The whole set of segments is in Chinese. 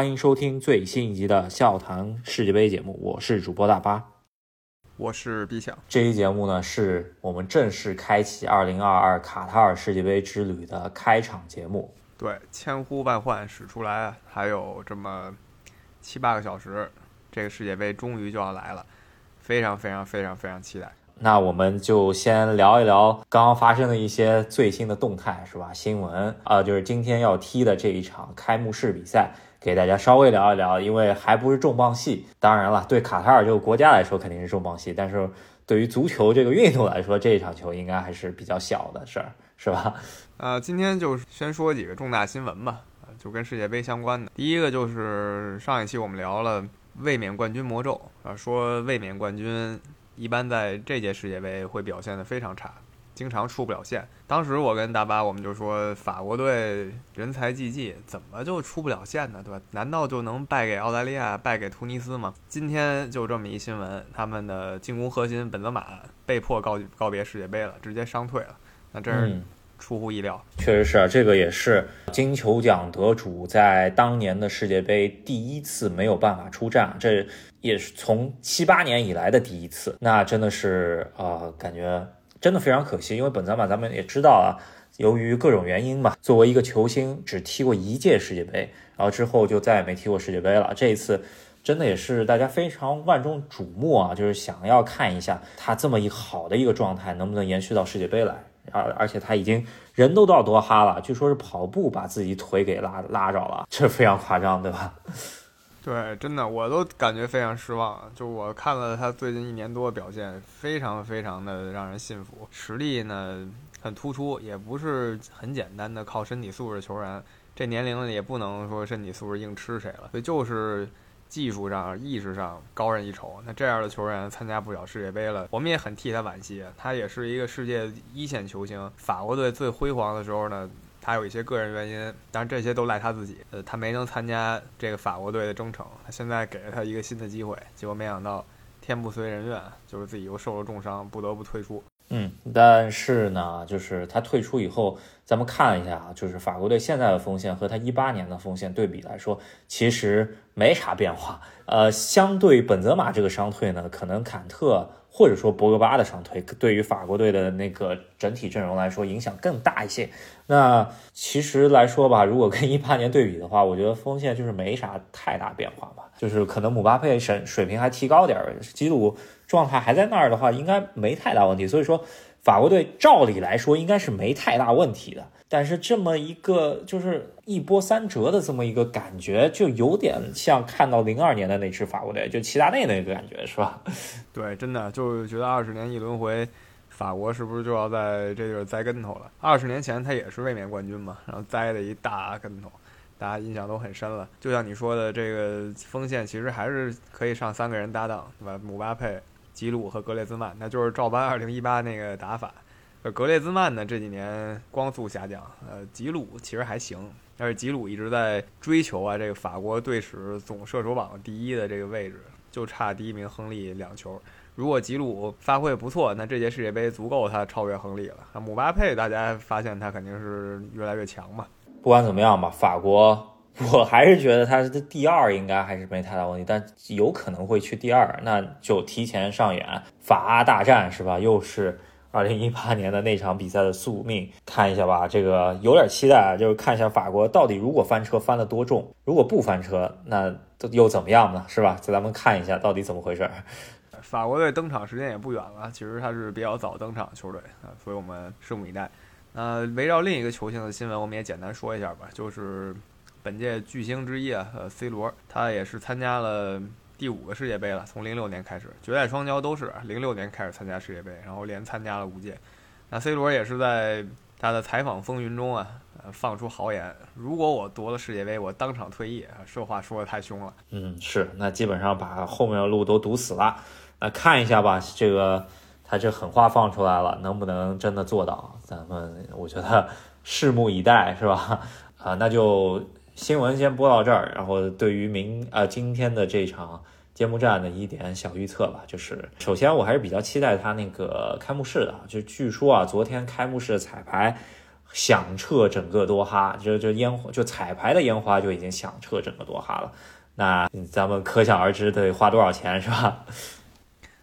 欢迎收听最新一集的笑谈世界杯节目，我是主播大巴，我是毕想。这期节目呢，是我们正式开启2022卡塔尔世界杯之旅的开场节目。对，千呼万唤始出来，还有这么七八个小时，这个世界杯终于就要来了，非常非常非常非常期待。那我们就先聊一聊刚刚发生的一些最新的动态，是吧？新闻啊，就是今天要踢的这一场开幕式比赛。给大家稍微聊一聊，因为还不是重磅戏。当然了，对卡塔尔这个国家来说肯定是重磅戏，但是对于足球这个运动来说，这一场球应该还是比较小的事儿，是吧？呃，今天就先说几个重大新闻吧，就跟世界杯相关的。第一个就是上一期我们聊了卫冕冠军魔咒啊，说卫冕冠军一般在这届世界杯会表现的非常差。经常出不了线。当时我跟大巴我们就说，法国队人才济济，怎么就出不了线呢？对吧？难道就能败给澳大利亚、败给突尼斯吗？今天就这么一新闻，他们的进攻核心本泽马被迫告告别世界杯了，直接伤退了。那真是出乎意料。确实是啊，这个也是金球奖得主在当年的世界杯第一次没有办法出战，这也是从七八年以来的第一次。那真的是啊，感觉。真的非常可惜，因为本泽马咱们也知道啊，由于各种原因吧，作为一个球星只踢过一届世界杯，然后之后就再也没踢过世界杯了。这一次真的也是大家非常万众瞩目啊，就是想要看一下他这么一好的一个状态能不能延续到世界杯来。而而且他已经人都到多哈了，据说是跑步把自己腿给拉拉着了，这非常夸张，对吧？对，真的，我都感觉非常失望。就我看了他最近一年多的表现，非常非常的让人信服。实力呢很突出，也不是很简单的靠身体素质球员。这年龄了也不能说身体素质硬吃谁了，所以就是技术上、意识上高人一筹。那这样的球员参加不了世界杯了，我们也很替他惋惜。他也是一个世界一线球星，法国队最辉煌的时候呢。他有一些个人原因，当然这些都赖他自己。呃，他没能参加这个法国队的征程，他现在给了他一个新的机会，结果没想到天不遂人愿，就是自己又受了重伤，不得不退出。嗯，但是呢，就是他退出以后，咱们看一下啊，就是法国队现在的锋线和他一八年的锋线对比来说，其实没啥变化。呃，相对本泽马这个伤退呢，可能坎特。或者说博格巴的伤退对于法国队的那个整体阵容来说影响更大一些。那其实来说吧，如果跟一八年对比的话，我觉得锋线就是没啥太大变化吧。就是可能姆巴佩水水平还提高点儿，基鲁状态还在那儿的话，应该没太大问题。所以说，法国队照理来说应该是没太大问题的。但是这么一个就是一波三折的这么一个感觉，就有点像看到零二年的那支法国队，就齐达内那个感觉，是吧？对，真的就是觉得二十年一轮回，法国是不是就要在这地儿栽跟头了？二十年前他也是卫冕冠军嘛，然后栽了一大跟头，大家印象都很深了。就像你说的，这个锋线其实还是可以上三个人搭档，对吧？姆巴佩、吉鲁和格列兹曼，那就是照搬二零一八那个打法。呃，格列兹曼呢这几年光速下降，呃，吉鲁其实还行，但是吉鲁一直在追求啊这个法国队史总射手榜第一的这个位置，就差第一名亨利两球。如果吉鲁发挥不错，那这届世界杯足够他超越亨利了。姆巴佩大家发现他肯定是越来越强嘛。不管怎么样吧，法国我还是觉得他的第二应该还是没太大问题，但有可能会去第二，那就提前上演法阿大战是吧？又是。二零一八年的那场比赛的宿命，看一下吧，这个有点期待啊，就是看一下法国到底如果翻车翻得多重，如果不翻车，那又怎么样呢？是吧？就咱们看一下到底怎么回事。法国队登场时间也不远了，其实他是比较早登场球队啊，所以我们拭目以待。那，围绕另一个球星的新闻，我们也简单说一下吧，就是本届巨星之一啊，呃，C 罗，他也是参加了。第五个世界杯了，从零六年开始，绝代双骄都是零六年开始参加世界杯，然后连参加了五届。那 C 罗也是在他的采访风云中啊，呃，放出豪言：如果我夺了世界杯，我当场退役。这话说的太凶了。嗯，是，那基本上把后面的路都堵死了。那看一下吧，这个他这狠话放出来了，能不能真的做到？咱们我觉得拭目以待，是吧？啊，那就。新闻先播到这儿，然后对于明呃今天的这场揭幕战的一点小预测吧，就是首先我还是比较期待他那个开幕式的，就据说啊昨天开幕式彩排响彻整个多哈，就就烟火就彩排的烟花就已经响彻整个多哈了。那咱们可想而知得花多少钱，是吧？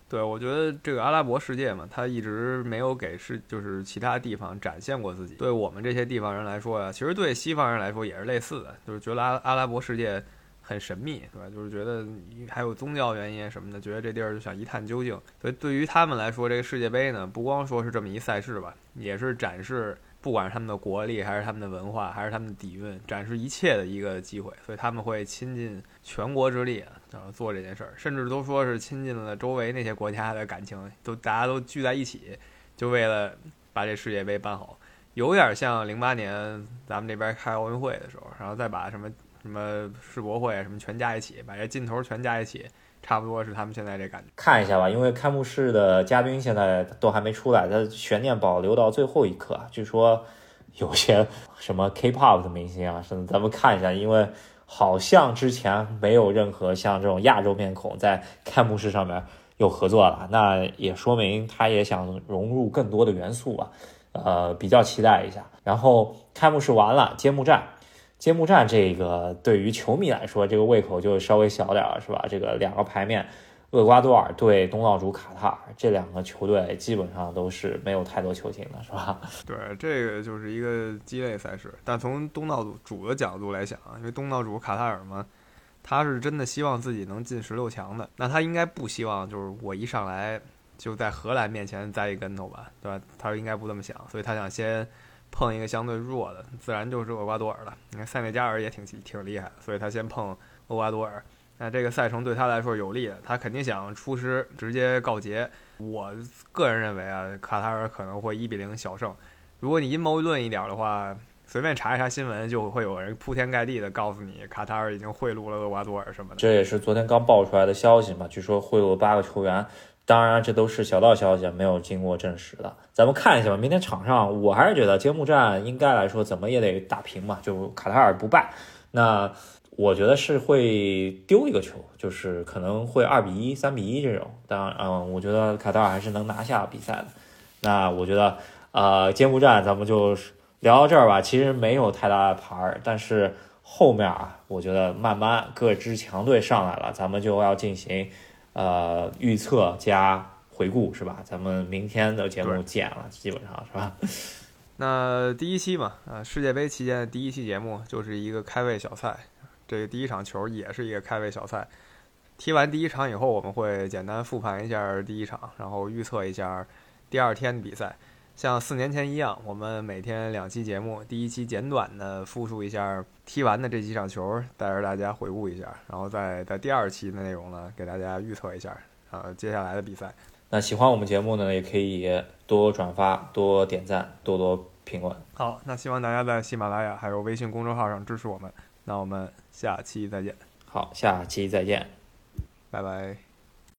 对，我觉得这个阿拉伯世界嘛，它一直没有给世就是其他地方展现过自己。对我们这些地方人来说呀，其实对西方人来说也是类似的，就是觉得阿阿拉伯世界很神秘，对吧？就是觉得还有宗教原因什么的，觉得这地儿就想一探究竟。所以对于他们来说，这个世界杯呢，不光说是这么一赛事吧，也是展示。不管是他们的国力，还是他们的文化，还是他们的底蕴，展示一切的一个机会，所以他们会倾尽全国之力然后做这件事儿，甚至都说是倾尽了周围那些国家的感情，都大家都聚在一起，就为了把这世界杯办好，有点像零八年咱们这边开奥运会的时候，然后再把什么什么世博会什么全加一起，把这劲头全加一起。差不多是他们现在这感觉，看一下吧，因为开幕式的嘉宾现在都还没出来，他悬念保留到最后一刻。据说有些什么 K-pop 的明星啊，甚至咱们看一下，因为好像之前没有任何像这种亚洲面孔在开幕式上面有合作了，那也说明他也想融入更多的元素啊，呃，比较期待一下。然后开幕式完了，揭幕战。揭幕战这个对于球迷来说，这个胃口就稍微小点了，是吧？这个两个牌面，厄瓜多尔对东道主卡塔尔，这两个球队基本上都是没有太多球星的，是吧？对，这个就是一个鸡肋赛事。但从东道主的角度来讲啊，因为东道主卡塔尔嘛，他是真的希望自己能进十六强的，那他应该不希望就是我一上来就在荷兰面前栽一跟头吧，对吧？他应该不这么想，所以他想先。碰一个相对弱的，自然就是厄瓜多尔了。你看塞内加尔也挺挺厉害，所以他先碰厄瓜多尔。那这个赛程对他来说有利，他肯定想出师直接告捷。我个人认为啊，卡塔尔可能会一比零小胜。如果你阴谋论一点的话，随便查一查新闻，就会有人铺天盖地的告诉你卡塔尔已经贿赂了厄瓜多尔什么的。这也是昨天刚爆出来的消息嘛，据说贿赂八个球员。当然，这都是小道消息，没有经过证实的。咱们看一下吧。明天场上，我还是觉得揭幕战应该来说怎么也得打平嘛，就卡塔尔不败。那我觉得是会丢一个球，就是可能会二比一、三比一这种。当然，嗯，我觉得卡塔尔还是能拿下比赛的。那我觉得，呃，揭幕战咱们就聊到这儿吧。其实没有太大的牌儿，但是后面啊，我觉得慢慢各支强队上来了，咱们就要进行。呃，预测加回顾是吧？咱们明天的节目见了，基本上是吧？那第一期嘛，啊，世界杯期间的第一期节目就是一个开胃小菜，这个第一场球也是一个开胃小菜。踢完第一场以后，我们会简单复盘一下第一场，然后预测一下第二天的比赛。像四年前一样，我们每天两期节目，第一期简短的复述一下踢完的这几场球，带着大家回顾一下，然后再在第二期的内容呢，给大家预测一下呃接下来的比赛。那喜欢我们节目呢，也可以多转发、多点赞、多多评论。好，那希望大家在喜马拉雅还有微信公众号上支持我们。那我们下期再见。好，下期再见，拜拜。